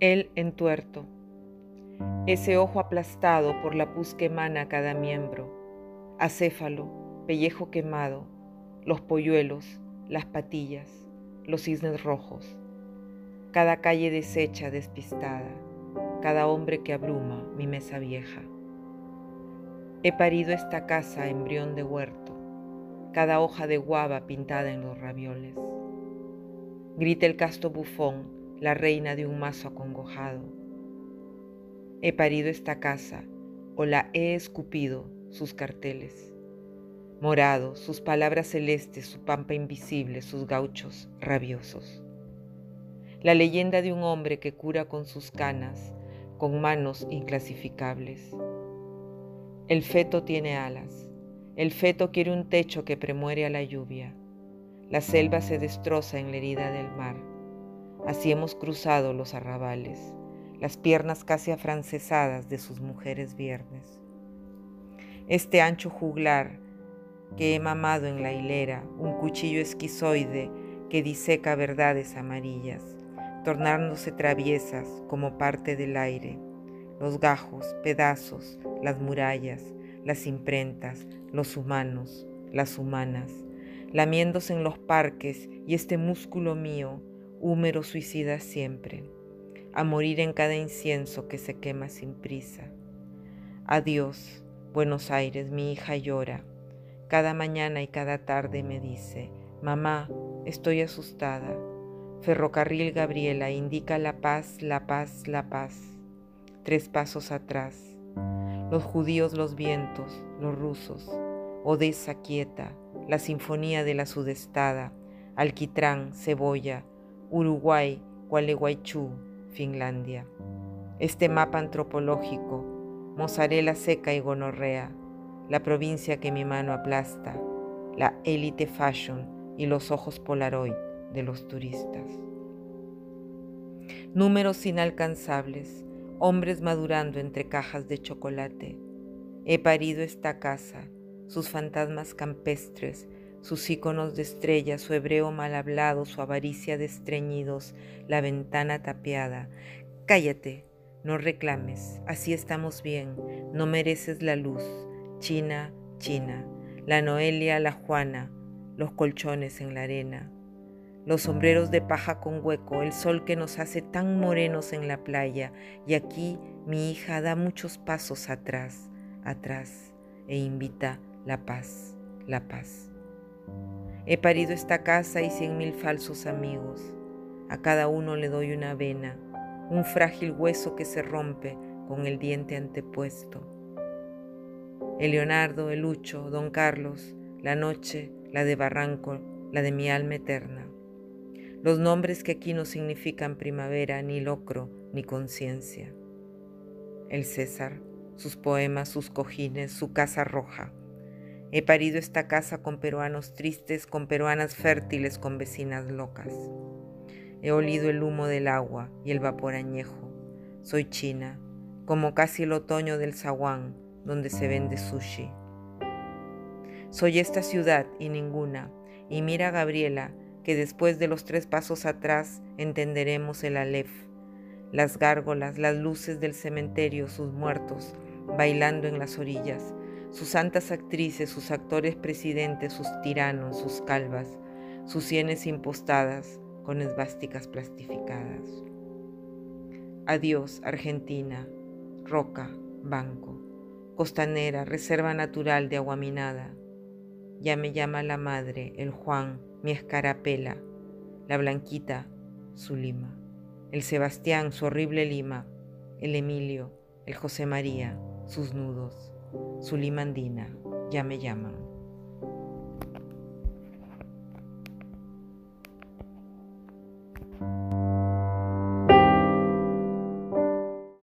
El entuerto, ese ojo aplastado por la pus que emana cada miembro, acéfalo, pellejo quemado, los polluelos, las patillas, los cisnes rojos, cada calle deshecha, despistada, cada hombre que abruma mi mesa vieja. He parido esta casa embrión de huerto, cada hoja de guava pintada en los ravioles. Grita el casto bufón la reina de un mazo acongojado. He parido esta casa, o la he escupido, sus carteles. Morado, sus palabras celestes, su pampa invisible, sus gauchos rabiosos. La leyenda de un hombre que cura con sus canas, con manos inclasificables. El feto tiene alas. El feto quiere un techo que premuere a la lluvia. La selva se destroza en la herida del mar Así hemos cruzado los arrabales, las piernas casi afrancesadas de sus mujeres viernes. Este ancho juglar que he mamado en la hilera, un cuchillo esquizoide que diseca verdades amarillas, tornándose traviesas como parte del aire, los gajos, pedazos, las murallas, las imprentas, los humanos, las humanas, lamiéndose en los parques y este músculo mío, húmero suicida siempre, a morir en cada incienso que se quema sin prisa. Adiós, Buenos Aires, mi hija llora. Cada mañana y cada tarde me dice, mamá, estoy asustada. Ferrocarril Gabriela indica la paz, la paz, la paz. Tres pasos atrás. Los judíos, los vientos, los rusos. Odessa quieta, la sinfonía de la sudestada, alquitrán, cebolla, Uruguay, Gualeguaychú, Finlandia. Este mapa antropológico, mozzarella seca y gonorrea, la provincia que mi mano aplasta, la élite fashion y los ojos polaroid de los turistas. Números inalcanzables, hombres madurando entre cajas de chocolate. He parido esta casa, sus fantasmas campestres, sus íconos de estrellas, su hebreo mal hablado, su avaricia de estreñidos, la ventana tapiada. Cállate, no reclames, así estamos bien, no mereces la luz. China, China, la Noelia, la Juana, los colchones en la arena, los sombreros de paja con hueco, el sol que nos hace tan morenos en la playa, y aquí mi hija da muchos pasos atrás, atrás, e invita la paz, la paz. He parido esta casa y cien mil falsos amigos. A cada uno le doy una vena, un frágil hueso que se rompe con el diente antepuesto. El Leonardo, el Lucho, Don Carlos, la noche, la de Barranco, la de mi alma eterna. Los nombres que aquí no significan primavera, ni locro, ni conciencia. El César, sus poemas, sus cojines, su casa roja He parido esta casa con peruanos tristes, con peruanas fértiles, con vecinas locas. He olido el humo del agua y el vapor añejo. Soy china, como casi el otoño del zaguán, donde se vende sushi. Soy esta ciudad y ninguna, y mira Gabriela, que después de los tres pasos atrás entenderemos el Aleph, las gárgolas, las luces del cementerio, sus muertos, bailando en las orillas, sus santas actrices, sus actores presidentes, sus tiranos, sus calvas, sus sienes impostadas con esvásticas plastificadas. Adiós, Argentina, roca, banco, costanera, reserva natural de agua minada. Ya me llama la madre, el Juan, mi escarapela, la Blanquita, su Lima, el Sebastián, su horrible Lima, el Emilio, el José María, sus nudos. Sulimandina, ya me llaman.